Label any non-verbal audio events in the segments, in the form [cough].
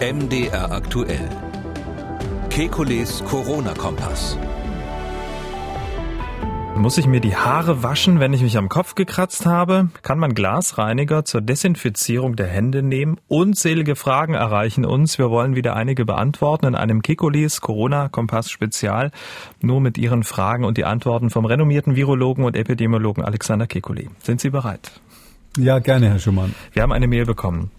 MDR aktuell. Kekules Corona-Kompass. Muss ich mir die Haare waschen, wenn ich mich am Kopf gekratzt habe? Kann man Glasreiniger zur Desinfizierung der Hände nehmen? Unzählige Fragen erreichen uns. Wir wollen wieder einige beantworten in einem Kekulis Corona-Kompass Spezial. Nur mit Ihren Fragen und die Antworten vom renommierten Virologen und Epidemiologen Alexander Kekuli. Sind Sie bereit? Ja, gerne, Herr Schumann. Wir haben eine Mail bekommen.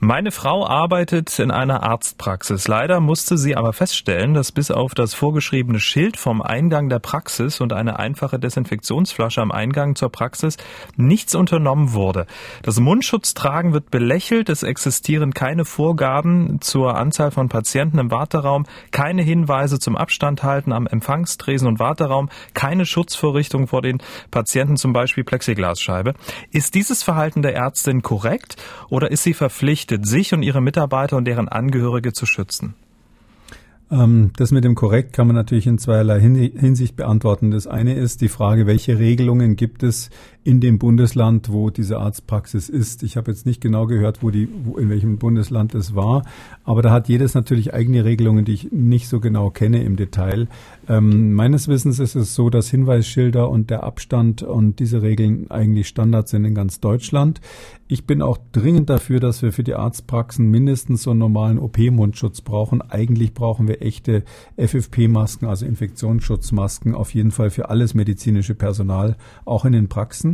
Meine Frau arbeitet in einer Arztpraxis. Leider musste sie aber feststellen, dass bis auf das vorgeschriebene Schild vom Eingang der Praxis und eine einfache Desinfektionsflasche am Eingang zur Praxis nichts unternommen wurde. Das Mundschutztragen wird belächelt. Es existieren keine Vorgaben zur Anzahl von Patienten im Warteraum, keine Hinweise zum Abstand halten am Empfangstresen und Warteraum, keine Schutzvorrichtung vor den Patienten, zum Beispiel Plexiglasscheibe. Ist dieses Verhalten der Ärztin korrekt oder ist sie verpflichtet, sich und ihre Mitarbeiter und deren Angehörige zu schützen? Ähm, das mit dem korrekt kann man natürlich in zweierlei Hinsicht beantworten. Das eine ist die Frage, welche Regelungen gibt es in dem Bundesland, wo diese Arztpraxis ist. Ich habe jetzt nicht genau gehört, wo die, wo, in welchem Bundesland es war, aber da hat jedes natürlich eigene Regelungen, die ich nicht so genau kenne im Detail. Ähm, meines Wissens ist es so, dass Hinweisschilder und der Abstand und diese Regeln eigentlich Standard sind in ganz Deutschland. Ich bin auch dringend dafür, dass wir für die Arztpraxen mindestens so einen normalen OP-Mundschutz brauchen. Eigentlich brauchen wir echte FFP-Masken, also Infektionsschutzmasken, auf jeden Fall für alles medizinische Personal, auch in den Praxen.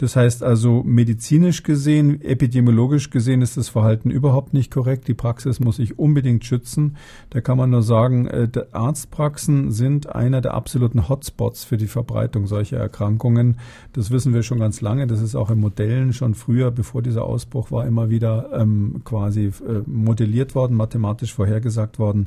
Das heißt also, medizinisch gesehen, epidemiologisch gesehen ist das Verhalten überhaupt nicht korrekt. Die Praxis muss sich unbedingt schützen. Da kann man nur sagen, äh, Arztpraxen sind einer der absoluten Hotspots für die Verbreitung solcher Erkrankungen. Das wissen wir schon ganz lange. Das ist auch in Modellen schon früher, bevor dieser Ausbruch war, immer wieder ähm, quasi äh, modelliert worden, mathematisch vorhergesagt worden.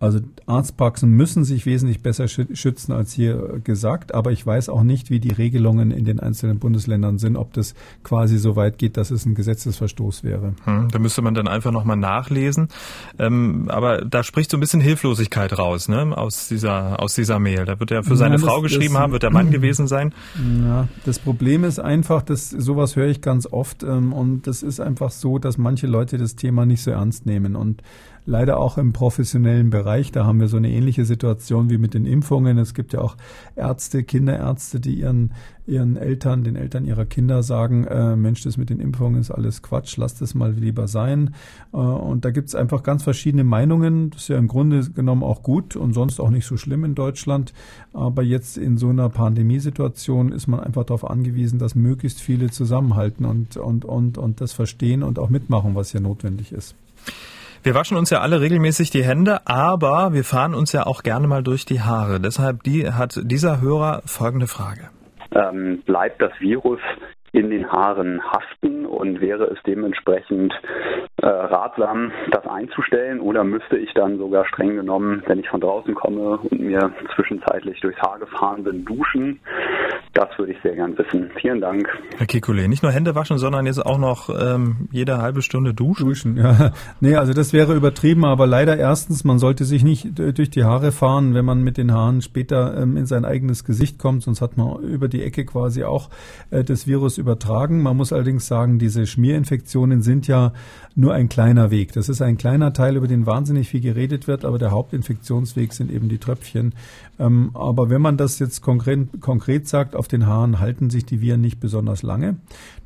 Also Arztpraxen müssen sich wesentlich besser schützen als hier gesagt, aber ich weiß auch nicht, wie die Regelungen in den einzelnen Bundesländern sind, ob das quasi so weit geht, dass es ein Gesetzesverstoß wäre. Hm, da müsste man dann einfach nochmal nachlesen. Ähm, aber da spricht so ein bisschen Hilflosigkeit raus, ne, aus dieser, aus dieser Mail. Da wird er für seine ja, Frau geschrieben das, haben, wird der Mann gewesen sein. Ja, das Problem ist einfach, dass sowas höre ich ganz oft ähm, und das ist einfach so, dass manche Leute das Thema nicht so ernst nehmen und leider auch im professionellen Bereich. Da haben wir so eine ähnliche Situation wie mit den Impfungen. Es gibt ja auch Ärzte, Kinderärzte, die ihren, ihren Eltern, den Eltern ihrer Kinder sagen, äh, Mensch, das mit den Impfungen ist alles Quatsch, lass das mal lieber sein. Äh, und da gibt es einfach ganz verschiedene Meinungen. Das ist ja im Grunde genommen auch gut und sonst auch nicht so schlimm in Deutschland. Aber jetzt in so einer Pandemiesituation ist man einfach darauf angewiesen, dass möglichst viele zusammenhalten und, und, und, und das verstehen und auch mitmachen, was hier notwendig ist. Wir waschen uns ja alle regelmäßig die Hände, aber wir fahren uns ja auch gerne mal durch die Haare. Deshalb die, hat dieser Hörer folgende Frage. Ähm, bleibt das Virus in den Haaren haften und wäre es dementsprechend äh, ratsam, das einzustellen oder müsste ich dann sogar streng genommen, wenn ich von draußen komme und mir zwischenzeitlich durchs Haar gefahren bin, duschen? Das würde ich sehr gern wissen. Vielen Dank. Herr Kikule, nicht nur Hände waschen, sondern jetzt auch noch ähm, jede halbe Stunde duschen. Duschen, ja. [laughs] Nee, also das wäre übertrieben, aber leider erstens, man sollte sich nicht durch die Haare fahren, wenn man mit den Haaren später ähm, in sein eigenes Gesicht kommt, sonst hat man über die Ecke quasi auch äh, das Virus übertragen. Man muss allerdings sagen, diese Schmierinfektionen sind ja nur ein kleiner Weg. Das ist ein kleiner Teil, über den wahnsinnig viel geredet wird, aber der Hauptinfektionsweg sind eben die Tröpfchen. Ähm, aber wenn man das jetzt konkret, konkret sagt, auf den Haaren halten sich die Viren nicht besonders lange.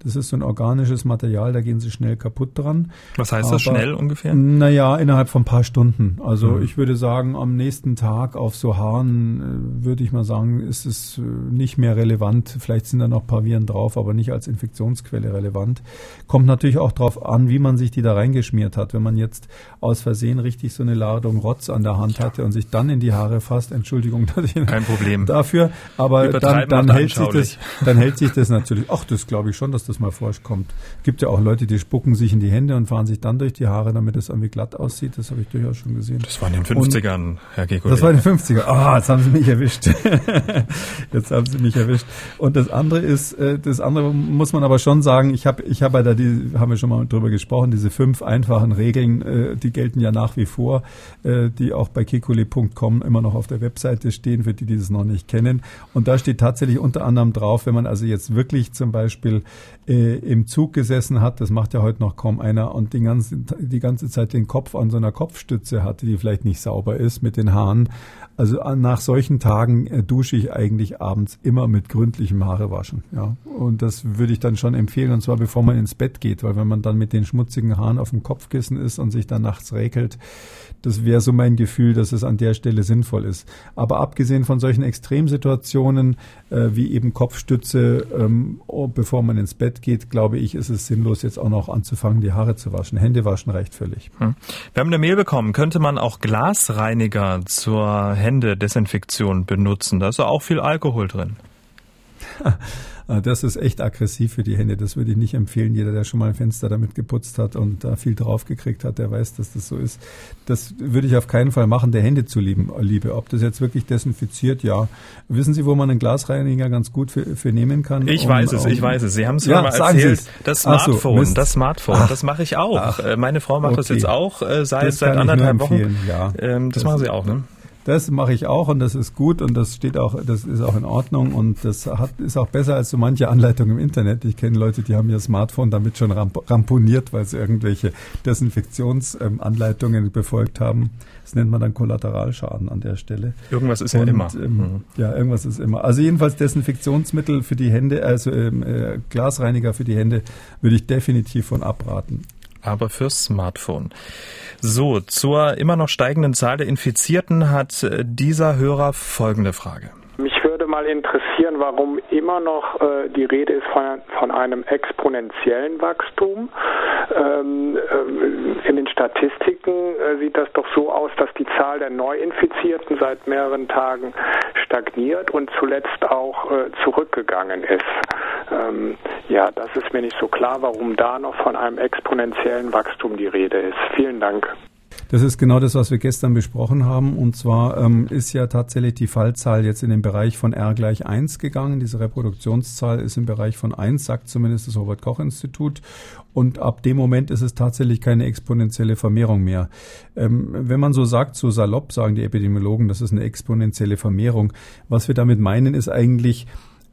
Das ist so ein organisches Material, da gehen sie schnell kaputt dran. Was heißt aber, das schnell ungefähr? Naja, innerhalb von ein paar Stunden. Also mhm. ich würde sagen, am nächsten Tag auf so Haaren äh, würde ich mal sagen, ist es äh, nicht mehr relevant. Vielleicht sind da noch ein paar Viren drauf, aber nicht als Infektionsquelle relevant. Kommt natürlich auch darauf an, wie man sich die da reingeschmiert hat. Wenn man jetzt aus Versehen richtig so eine Ladung Rotz an der Hand hatte und sich dann in die Haare fasst, Entschuldigung Kein Problem. [laughs] dafür, aber dann, dann hält sich das, dann hält sich das natürlich. Ach, das glaube ich schon, dass das mal vorkommt. Gibt ja auch Leute, die spucken sich in die Hände und fahren sich dann durch die Haare, damit es irgendwie glatt aussieht. Das habe ich durchaus schon gesehen. Das war in den 50ern, und, Herr Geko. Das war in den 50ern. Ah, oh, jetzt haben Sie mich erwischt. [laughs] jetzt haben Sie mich erwischt. Und das andere ist, äh, das andere muss man aber schon sagen, ich habe ich habe ja da die, haben wir schon mal drüber gesprochen, diese fünf einfachen Regeln, äh, die gelten ja nach wie vor, äh, die auch bei kekule.com immer noch auf der Webseite stehen, für die, die das noch nicht kennen. Und da steht tatsächlich unter anderem drauf, wenn man also jetzt wirklich zum Beispiel äh, im Zug gesessen hat, das macht ja heute noch kaum einer, und die ganze, die ganze Zeit den Kopf an so einer Kopfstütze hatte, die vielleicht nicht sauber ist mit den Haaren. Also äh, nach solchen Tagen äh, dusche ich eigentlich abends immer mit gründlichem Haarewaschen. Ja. Und das würde ich dann schon empfehlen, und zwar bevor man ins Bett geht, weil wenn man dann mit den schmutzigen Haaren auf dem Kopfkissen ist und sich dann nachts räkelt, das wäre so mein Gefühl, dass es an der Stelle sinnvoll ist. Aber abgesehen von solchen Extremsituationen äh, wie eben Kopfstütze, ähm, oh, bevor man ins Bett geht, glaube ich, ist es sinnlos, jetzt auch noch anzufangen, die Haare zu waschen. Hände waschen reicht völlig. Hm. Wir haben eine Mail bekommen. Könnte man auch Glasreiniger zur Händedesinfektion benutzen? Da ist ja auch viel Alkohol drin. [laughs] Äh, das ist echt aggressiv für die Hände. Das würde ich nicht empfehlen. Jeder, der schon mal ein Fenster damit geputzt hat und da viel drauf gekriegt hat, der weiß, dass das so ist. Das würde ich auf keinen Fall machen, der Hände zu lieben, liebe. Ob das jetzt wirklich desinfiziert, ja. Wissen Sie, wo man einen Glasreiniger ganz gut für, für nehmen kann? Ich um, weiß es, um, ich weiß es. Sie haben es ja, mal erzählt. Das Smartphone, so, das Smartphone, Ach, das mache ich auch. Ach, äh, Meine Frau macht okay. das jetzt auch äh, seit, seit anderthalb Wochen. Ja. Ähm, das, das machen Sie auch, ne? Das mache ich auch und das ist gut und das steht auch, das ist auch in Ordnung und das hat, ist auch besser als so manche Anleitung im Internet. Ich kenne Leute, die haben ihr Smartphone damit schon ramp ramponiert, weil sie irgendwelche Desinfektionsanleitungen befolgt haben. Das nennt man dann Kollateralschaden an der Stelle. Irgendwas ist und, ja immer. Ähm, mhm. Ja, irgendwas ist immer. Also jedenfalls Desinfektionsmittel für die Hände, also ähm, äh, Glasreiniger für die Hände würde ich definitiv von abraten aber fürs Smartphone. So, zur immer noch steigenden Zahl der Infizierten hat äh, dieser Hörer folgende Frage. Mich mal interessieren, warum immer noch äh, die Rede ist von, von einem exponentiellen Wachstum. Ähm, äh, in den Statistiken äh, sieht das doch so aus, dass die Zahl der Neuinfizierten seit mehreren Tagen stagniert und zuletzt auch äh, zurückgegangen ist. Ähm, ja, das ist mir nicht so klar, warum da noch von einem exponentiellen Wachstum die Rede ist. Vielen Dank. Das ist genau das, was wir gestern besprochen haben. Und zwar ähm, ist ja tatsächlich die Fallzahl jetzt in den Bereich von R gleich 1 gegangen. Diese Reproduktionszahl ist im Bereich von 1, sagt zumindest das Robert-Koch-Institut. Und ab dem Moment ist es tatsächlich keine exponentielle Vermehrung mehr. Ähm, wenn man so sagt, so salopp sagen die Epidemiologen, das ist eine exponentielle Vermehrung. Was wir damit meinen, ist eigentlich,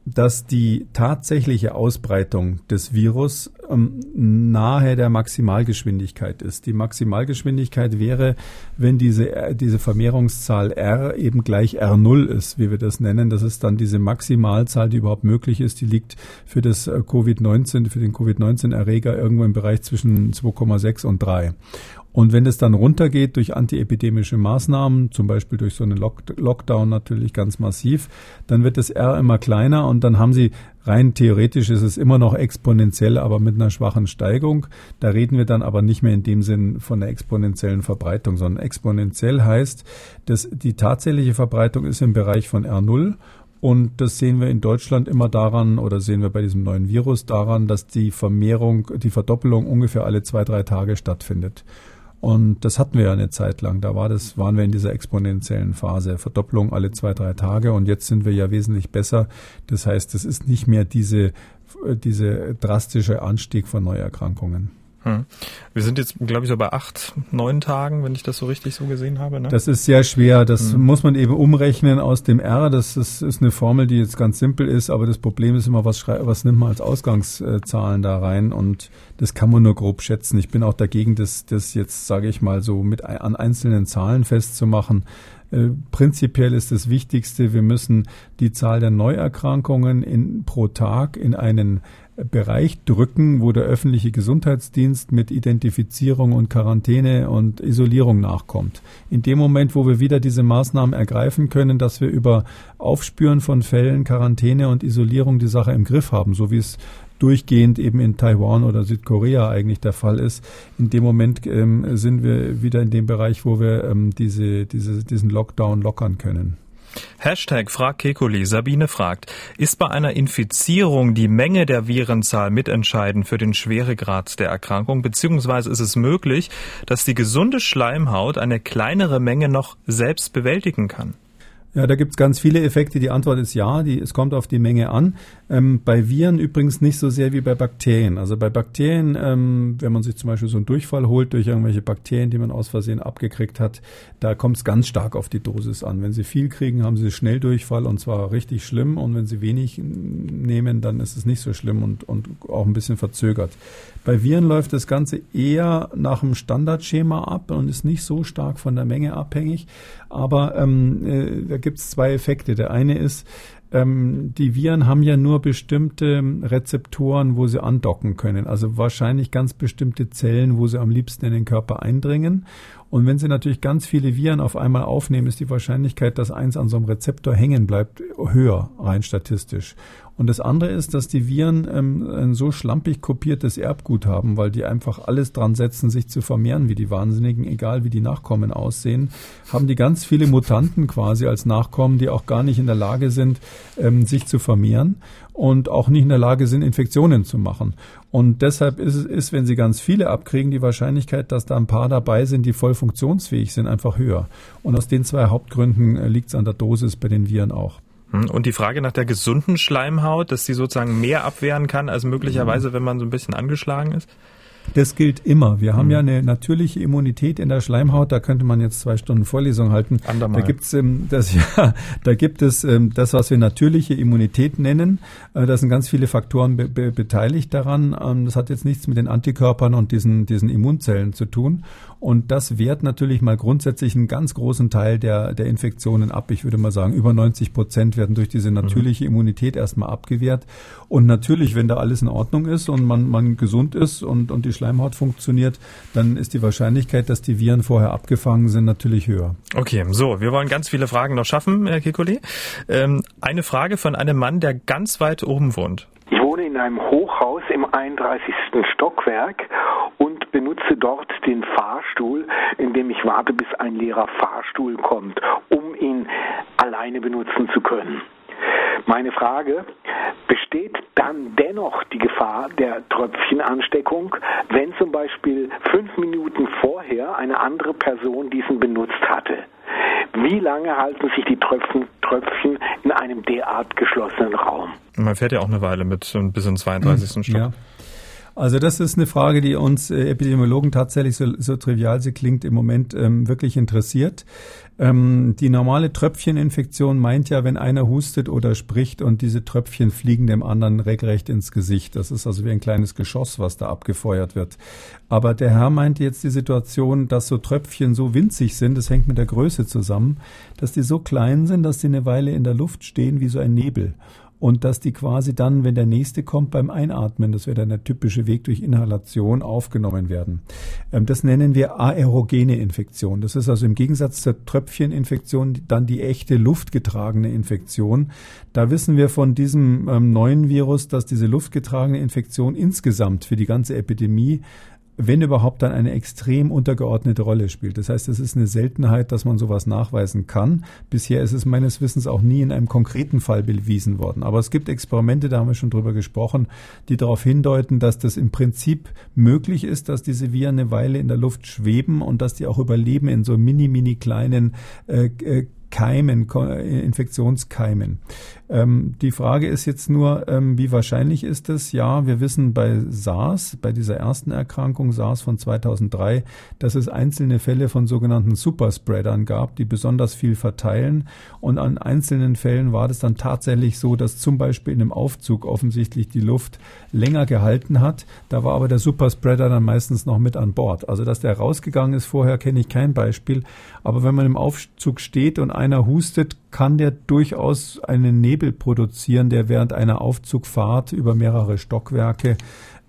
dass die tatsächliche Ausbreitung des Virus ähm, nahe der Maximalgeschwindigkeit ist. Die Maximalgeschwindigkeit wäre, wenn diese, äh, diese Vermehrungszahl R eben gleich R0 ist, wie wir das nennen. Das ist dann diese Maximalzahl, die überhaupt möglich ist. Die liegt für das äh, Covid-19, für den Covid-19-Erreger irgendwo im Bereich zwischen 2,6 und 3. Und wenn es dann runtergeht durch antiepidemische Maßnahmen, zum Beispiel durch so einen Lock Lockdown natürlich ganz massiv, dann wird das R immer kleiner und dann haben Sie rein theoretisch ist es immer noch exponentiell, aber mit einer schwachen Steigung. Da reden wir dann aber nicht mehr in dem Sinn von einer exponentiellen Verbreitung, sondern exponentiell heißt, dass die tatsächliche Verbreitung ist im Bereich von R0 und das sehen wir in Deutschland immer daran, oder sehen wir bei diesem neuen Virus daran, dass die Vermehrung, die Verdoppelung ungefähr alle zwei, drei Tage stattfindet. Und das hatten wir ja eine Zeit lang. Da war das, waren wir in dieser exponentiellen Phase. Verdopplung alle zwei, drei Tage. Und jetzt sind wir ja wesentlich besser. Das heißt, es ist nicht mehr diese, diese drastische Anstieg von Neuerkrankungen. Hm. Wir sind jetzt, glaube ich, so bei acht, neun Tagen, wenn ich das so richtig so gesehen habe. Ne? Das ist sehr schwer. Das hm. muss man eben umrechnen aus dem R. Das ist, ist, eine Formel, die jetzt ganz simpel ist, aber das Problem ist immer, was, was nimmt man als Ausgangszahlen da rein? Und das kann man nur grob schätzen. Ich bin auch dagegen, das, das jetzt, sage ich mal, so mit an einzelnen Zahlen festzumachen. Äh, prinzipiell ist das Wichtigste, wir müssen die Zahl der Neuerkrankungen in, pro Tag in einen Bereich drücken, wo der öffentliche Gesundheitsdienst mit Identifizierung und Quarantäne und Isolierung nachkommt. In dem Moment, wo wir wieder diese Maßnahmen ergreifen können, dass wir über Aufspüren von Fällen, Quarantäne und Isolierung die Sache im Griff haben, so wie es durchgehend eben in Taiwan oder Südkorea eigentlich der Fall ist. In dem Moment ähm, sind wir wieder in dem Bereich, wo wir ähm, diese, diese, diesen Lockdown lockern können. Hashtag Frag Kekuli. Sabine fragt, ist bei einer Infizierung die Menge der Virenzahl mitentscheidend für den Schweregrad der Erkrankung, beziehungsweise ist es möglich, dass die gesunde Schleimhaut eine kleinere Menge noch selbst bewältigen kann? Ja, da gibt's ganz viele Effekte. Die Antwort ist ja, die, es kommt auf die Menge an. Ähm, bei Viren übrigens nicht so sehr wie bei Bakterien. Also bei Bakterien, ähm, wenn man sich zum Beispiel so einen Durchfall holt durch irgendwelche Bakterien, die man aus Versehen abgekriegt hat, da kommt es ganz stark auf die Dosis an. Wenn Sie viel kriegen, haben Sie schnell Durchfall und zwar richtig schlimm. Und wenn Sie wenig nehmen, dann ist es nicht so schlimm und, und auch ein bisschen verzögert. Bei Viren läuft das Ganze eher nach dem Standardschema ab und ist nicht so stark von der Menge abhängig. Aber ähm, äh, da gibt es zwei Effekte. Der eine ist, ähm, die Viren haben ja nur bestimmte Rezeptoren, wo sie andocken können. Also wahrscheinlich ganz bestimmte Zellen, wo sie am liebsten in den Körper eindringen. Und wenn Sie natürlich ganz viele Viren auf einmal aufnehmen, ist die Wahrscheinlichkeit, dass eins an so einem Rezeptor hängen bleibt, höher, rein statistisch. Und das andere ist, dass die Viren ähm, ein so schlampig kopiertes Erbgut haben, weil die einfach alles dran setzen, sich zu vermehren wie die Wahnsinnigen, egal wie die Nachkommen aussehen, haben die ganz viele Mutanten quasi als Nachkommen, die auch gar nicht in der Lage sind, ähm, sich zu vermehren und auch nicht in der Lage sind, Infektionen zu machen. Und deshalb ist es, ist, wenn Sie ganz viele abkriegen, die Wahrscheinlichkeit, dass da ein paar dabei sind, die voll funktionsfähig sind, einfach höher. Und aus den zwei Hauptgründen äh, liegt es an der Dosis bei den Viren auch. Hm, und die Frage nach der gesunden Schleimhaut, dass sie sozusagen mehr abwehren kann als möglicherweise, wenn man so ein bisschen angeschlagen ist? Das gilt immer. Wir haben mhm. ja eine natürliche Immunität in der Schleimhaut. Da könnte man jetzt zwei Stunden Vorlesung halten. Andermal. Da gibt's ähm, das [laughs] ja, da gibt es ähm, das, was wir natürliche Immunität nennen. Äh, da sind ganz viele Faktoren be be beteiligt daran. Ähm, das hat jetzt nichts mit den Antikörpern und diesen diesen Immunzellen zu tun. Und das wehrt natürlich mal grundsätzlich einen ganz großen Teil der der Infektionen ab. Ich würde mal sagen, über 90 Prozent werden durch diese natürliche. Immunität erstmal abgewehrt. Und natürlich, wenn da alles in Ordnung ist und man man gesund ist und und die Schleimhaut funktioniert, dann ist die Wahrscheinlichkeit, dass die Viren vorher abgefangen sind, natürlich höher. Okay, so, wir wollen ganz viele Fragen noch schaffen, Herr Kikoli. Ähm, eine Frage von einem Mann, der ganz weit oben wohnt. Ich wohne in einem Hochhaus im 31. Stockwerk benutze dort den Fahrstuhl, indem ich warte, bis ein leerer Fahrstuhl kommt, um ihn alleine benutzen zu können. Meine Frage, besteht dann dennoch die Gefahr der Tröpfchenansteckung, wenn zum Beispiel fünf Minuten vorher eine andere Person diesen benutzt hatte? Wie lange halten sich die Tröpfchen, Tröpfchen in einem derart geschlossenen Raum? Man fährt ja auch eine Weile mit bis in 32. Stock. Ja. Also das ist eine Frage, die uns äh, Epidemiologen tatsächlich, so, so trivial sie klingt, im Moment ähm, wirklich interessiert. Ähm, die normale Tröpfcheninfektion meint ja, wenn einer hustet oder spricht und diese Tröpfchen fliegen dem anderen regelrecht ins Gesicht. Das ist also wie ein kleines Geschoss, was da abgefeuert wird. Aber der Herr meinte jetzt die Situation, dass so Tröpfchen so winzig sind, das hängt mit der Größe zusammen, dass die so klein sind, dass die eine Weile in der Luft stehen wie so ein Nebel und dass die quasi dann, wenn der nächste kommt, beim Einatmen, das wäre dann der typische Weg durch Inhalation, aufgenommen werden. Ähm, das nennen wir aerogene Infektion. Das ist also im Gegensatz zur Tröpfcheninfektion dann die echte luftgetragene Infektion. Da wissen wir von diesem ähm, neuen Virus, dass diese luftgetragene Infektion insgesamt für die ganze Epidemie wenn überhaupt, dann eine extrem untergeordnete Rolle spielt. Das heißt, es ist eine Seltenheit, dass man sowas nachweisen kann. Bisher ist es meines Wissens auch nie in einem konkreten Fall bewiesen worden. Aber es gibt Experimente, da haben wir schon drüber gesprochen, die darauf hindeuten, dass das im Prinzip möglich ist, dass diese Viren eine Weile in der Luft schweben und dass die auch überleben in so mini, mini kleinen äh, äh Keimen, Infektionskeimen. Ähm, die Frage ist jetzt nur, ähm, wie wahrscheinlich ist es? Ja, wir wissen bei SARS, bei dieser ersten Erkrankung SARS von 2003, dass es einzelne Fälle von sogenannten Superspreadern gab, die besonders viel verteilen. Und an einzelnen Fällen war das dann tatsächlich so, dass zum Beispiel in einem Aufzug offensichtlich die Luft länger gehalten hat. Da war aber der Superspreader dann meistens noch mit an Bord. Also, dass der rausgegangen ist vorher, kenne ich kein Beispiel. Aber wenn man im Aufzug steht und einer hustet, kann der durchaus einen Nebel produzieren, der während einer Aufzugfahrt über mehrere Stockwerke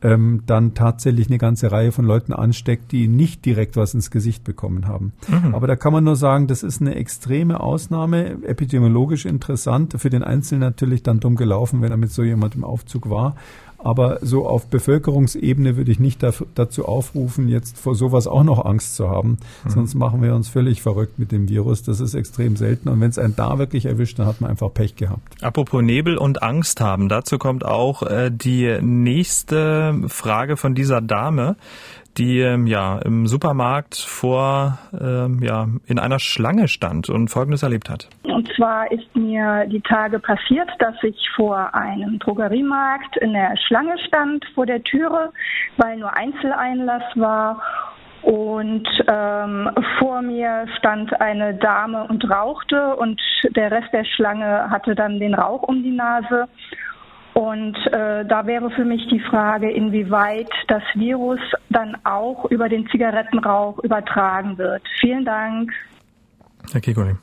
ähm, dann tatsächlich eine ganze Reihe von Leuten ansteckt, die nicht direkt was ins Gesicht bekommen haben. Mhm. Aber da kann man nur sagen, das ist eine extreme Ausnahme, epidemiologisch interessant, für den Einzelnen natürlich dann dumm gelaufen, wenn er mit so jemandem im Aufzug war. Aber so auf Bevölkerungsebene würde ich nicht dazu aufrufen, jetzt vor sowas auch noch Angst zu haben. Mhm. Sonst machen wir uns völlig verrückt mit dem Virus. Das ist extrem selten. Und wenn es einen da wirklich erwischt, dann hat man einfach Pech gehabt. Apropos Nebel und Angst haben. Dazu kommt auch äh, die nächste Frage von dieser Dame die ähm, ja im Supermarkt vor ähm, ja in einer Schlange stand und Folgendes erlebt hat. Und zwar ist mir die Tage passiert, dass ich vor einem Drogeriemarkt in der Schlange stand vor der Türe, weil nur Einzeleinlass war und ähm, vor mir stand eine Dame und rauchte und der Rest der Schlange hatte dann den Rauch um die Nase. Und äh, da wäre für mich die Frage, inwieweit das Virus dann auch über den Zigarettenrauch übertragen wird. Vielen Dank. Herr Kikoli.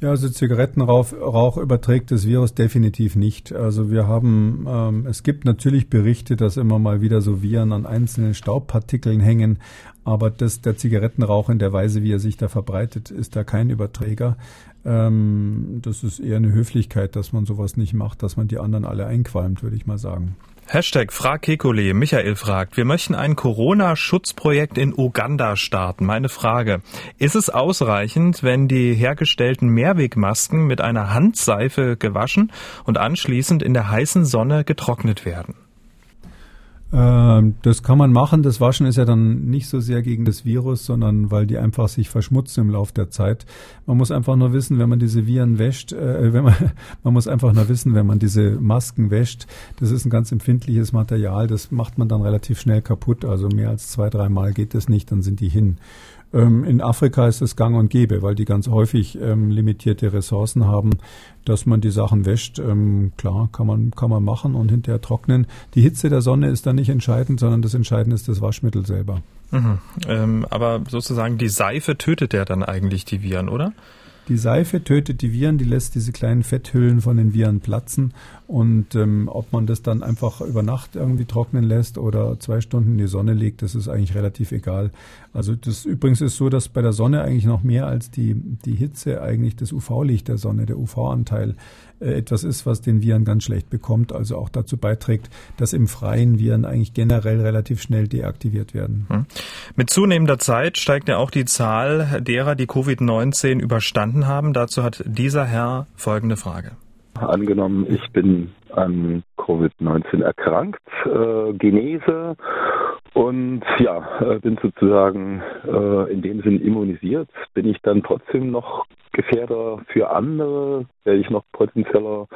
Ja, also Zigarettenrauch Rauch überträgt das Virus definitiv nicht. Also wir haben, ähm, es gibt natürlich Berichte, dass immer mal wieder so Viren an einzelnen Staubpartikeln hängen, aber das, der Zigarettenrauch in der Weise, wie er sich da verbreitet, ist da kein Überträger. Ähm, das ist eher eine Höflichkeit, dass man sowas nicht macht, dass man die anderen alle einqualmt, würde ich mal sagen. Hashtag Frag Kekole. Michael fragt, wir möchten ein Corona-Schutzprojekt in Uganda starten. Meine Frage, ist es ausreichend, wenn die hergestellten Mehrwegmasken mit einer Handseife gewaschen und anschließend in der heißen Sonne getrocknet werden? Ähm, das kann man machen. Das Waschen ist ja dann nicht so sehr gegen das Virus, sondern weil die einfach sich verschmutzen im Laufe der Zeit. Man muss einfach nur wissen, wenn man diese Viren wäscht, äh, [laughs] wenn man, man muss einfach nur wissen, wenn man diese Masken wäscht, das ist ein ganz empfindliches Material, das macht man dann relativ schnell kaputt. Also mehr als zwei, dreimal geht das nicht, dann sind die hin. Ähm, in Afrika ist es gang und gäbe, weil die ganz häufig ähm, limitierte Ressourcen haben, dass man die Sachen wäscht. Ähm, klar, kann man, kann man machen und hinterher trocknen. Die Hitze der Sonne ist da nicht entscheidend, sondern das Entscheidende ist das Waschmittel selber. Mhm. Ähm, aber sozusagen die Seife tötet ja dann eigentlich die Viren, oder? Die Seife tötet die Viren, die lässt diese kleinen Fetthüllen von den Viren platzen. Und ähm, ob man das dann einfach über Nacht irgendwie trocknen lässt oder zwei Stunden in die Sonne legt, das ist eigentlich relativ egal. Also das übrigens ist so, dass bei der Sonne eigentlich noch mehr als die, die Hitze eigentlich das UV-Licht der Sonne, der UV-Anteil etwas ist, was den Viren ganz schlecht bekommt, also auch dazu beiträgt, dass im Freien Viren eigentlich generell relativ schnell deaktiviert werden. Hm. Mit zunehmender Zeit steigt ja auch die Zahl derer, die Covid-19 überstanden haben. Dazu hat dieser Herr folgende Frage. Angenommen, ich bin an Covid-19 erkrankt, äh, genese und ja, äh, bin sozusagen äh, in dem Sinn immunisiert. Bin ich dann trotzdem noch Gefährder für andere? Wäre ich noch potenzieller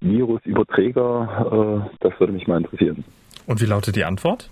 Virusüberträger? Äh, das würde mich mal interessieren. Und wie lautet die Antwort?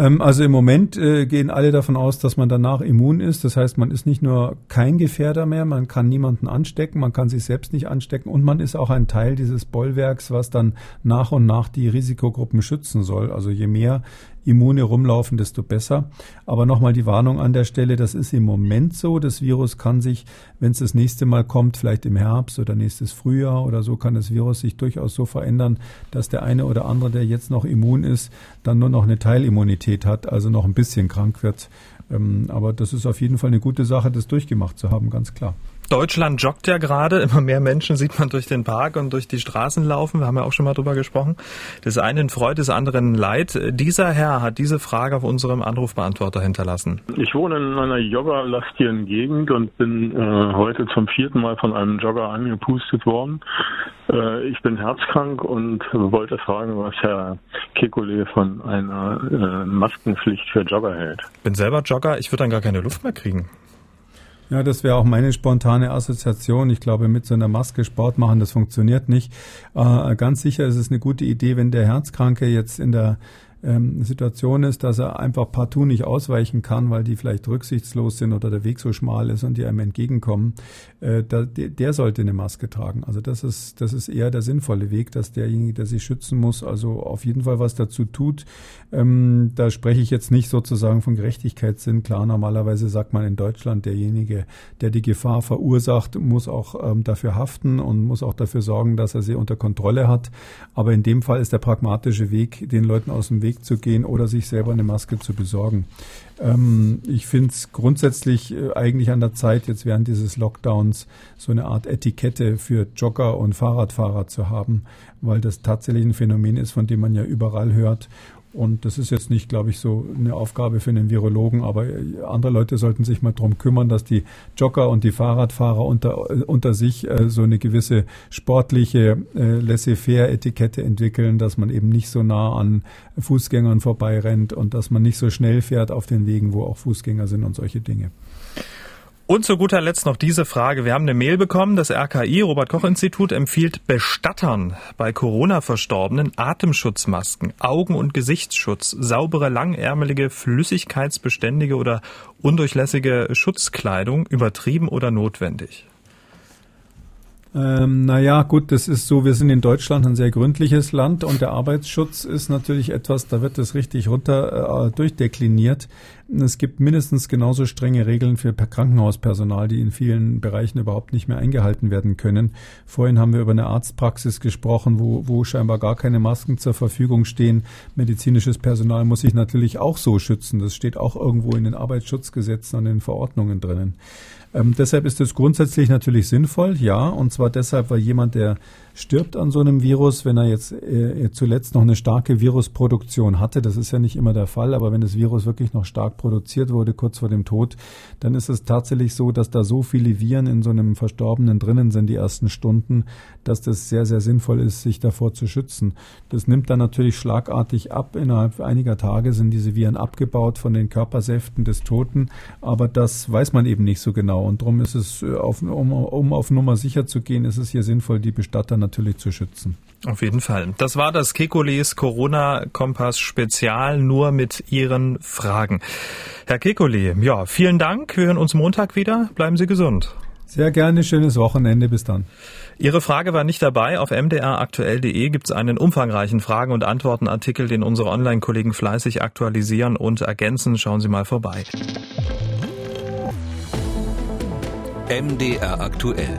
Ähm, also im Moment äh, gehen alle davon aus, dass man danach immun ist. Das heißt, man ist nicht nur kein Gefährder mehr, man kann niemanden anstecken, man kann sich selbst nicht anstecken und man ist auch ein Teil dieses Bollwerks, was dann nach und nach die Risikogruppen schützen soll. Also je mehr Immune rumlaufen, desto besser. Aber nochmal die Warnung an der Stelle, das ist im Moment so. Das Virus kann sich, wenn es das nächste Mal kommt, vielleicht im Herbst oder nächstes Frühjahr oder so, kann das Virus sich durchaus so verändern, dass der eine oder andere, der jetzt noch immun ist, dann nur noch eine Teilimmunität hat, also noch ein bisschen krank wird. Ähm, aber das ist auf jeden Fall eine gute Sache, das durchgemacht zu haben, ganz klar. Deutschland joggt ja gerade. Immer mehr Menschen sieht man durch den Park und durch die Straßen laufen. Wir haben ja auch schon mal drüber gesprochen. Das einen freut, des anderen leid. Dieser Herr hat diese Frage auf unserem Anrufbeantworter hinterlassen. Ich wohne in einer joggerlastigen Gegend und bin äh, heute zum vierten Mal von einem Jogger angepustet worden. Äh, ich bin herzkrank und wollte fragen, was Herr Kekulé von einer äh, Maskenpflicht für Jogger hält. Bin selber Jogger. Ich würde dann gar keine Luft mehr kriegen. Ja, das wäre auch meine spontane Assoziation. Ich glaube, mit so einer Maske Sport machen, das funktioniert nicht. Äh, ganz sicher ist es eine gute Idee, wenn der Herzkranke jetzt in der ähm, Situation ist, dass er einfach partout nicht ausweichen kann, weil die vielleicht rücksichtslos sind oder der Weg so schmal ist und die einem entgegenkommen, äh, der, der sollte eine Maske tragen. Also das ist, das ist eher der sinnvolle Weg, dass derjenige, der sich schützen muss, also auf jeden Fall was dazu tut. Ähm, da spreche ich jetzt nicht sozusagen von Gerechtigkeitssinn. Klar, normalerweise sagt man in Deutschland, derjenige, der die Gefahr verursacht, muss auch ähm, dafür haften und muss auch dafür sorgen, dass er sie unter Kontrolle hat. Aber in dem Fall ist der pragmatische Weg, den Leuten aus dem Weg Weg zu gehen oder sich selber eine Maske zu besorgen. Ähm, ich finde es grundsätzlich äh, eigentlich an der Zeit, jetzt während dieses Lockdowns so eine Art Etikette für Jogger und Fahrradfahrer zu haben, weil das tatsächlich ein Phänomen ist, von dem man ja überall hört Und das ist jetzt nicht, glaube ich, so eine Aufgabe für einen Virologen, aber andere Leute sollten sich mal drum kümmern, dass die Jogger und die Fahrradfahrer unter, unter sich äh, so eine gewisse sportliche äh, Laissez-faire-Etikette entwickeln, dass man eben nicht so nah an Fußgängern vorbeirennt und dass man nicht so schnell fährt auf den Wegen, wo auch Fußgänger sind und solche Dinge. Und zu guter Letzt noch diese Frage. Wir haben eine Mail bekommen. Das RKI, Robert Koch Institut, empfiehlt Bestattern bei Corona-Verstorbenen Atemschutzmasken, Augen- und Gesichtsschutz, saubere, langärmelige, flüssigkeitsbeständige oder undurchlässige Schutzkleidung, übertrieben oder notwendig. Ähm, naja, gut, das ist so, wir sind in Deutschland ein sehr gründliches Land und der Arbeitsschutz ist natürlich etwas, da wird das richtig runter äh, durchdekliniert. Es gibt mindestens genauso strenge Regeln für Krankenhauspersonal, die in vielen Bereichen überhaupt nicht mehr eingehalten werden können. Vorhin haben wir über eine Arztpraxis gesprochen, wo, wo scheinbar gar keine Masken zur Verfügung stehen. Medizinisches Personal muss sich natürlich auch so schützen. Das steht auch irgendwo in den Arbeitsschutzgesetzen und den Verordnungen drinnen. Ähm, deshalb ist es grundsätzlich natürlich sinnvoll, ja, und zwar deshalb, weil jemand, der stirbt an so einem Virus, wenn er jetzt äh, zuletzt noch eine starke Virusproduktion hatte. Das ist ja nicht immer der Fall, aber wenn das Virus wirklich noch stark produziert wurde kurz vor dem Tod, dann ist es tatsächlich so, dass da so viele Viren in so einem Verstorbenen drinnen sind die ersten Stunden, dass das sehr, sehr sinnvoll ist, sich davor zu schützen. Das nimmt dann natürlich schlagartig ab. Innerhalb einiger Tage sind diese Viren abgebaut von den Körpersäften des Toten, aber das weiß man eben nicht so genau. Und darum ist es, äh, auf, um, um auf Nummer sicher zu gehen, ist es hier sinnvoll, die Bestatter natürlich zu schützen. Auf jeden Fall. Das war das Kekules Corona-Kompass Spezial nur mit Ihren Fragen. Herr Kekule, ja, vielen Dank. Wir hören uns Montag wieder. Bleiben Sie gesund. Sehr gerne, schönes Wochenende. Bis dann. Ihre Frage war nicht dabei. Auf mdraktuell.de gibt es einen umfangreichen Fragen- und Antwortenartikel, den unsere Online-Kollegen fleißig aktualisieren und ergänzen. Schauen Sie mal vorbei. MDR aktuell.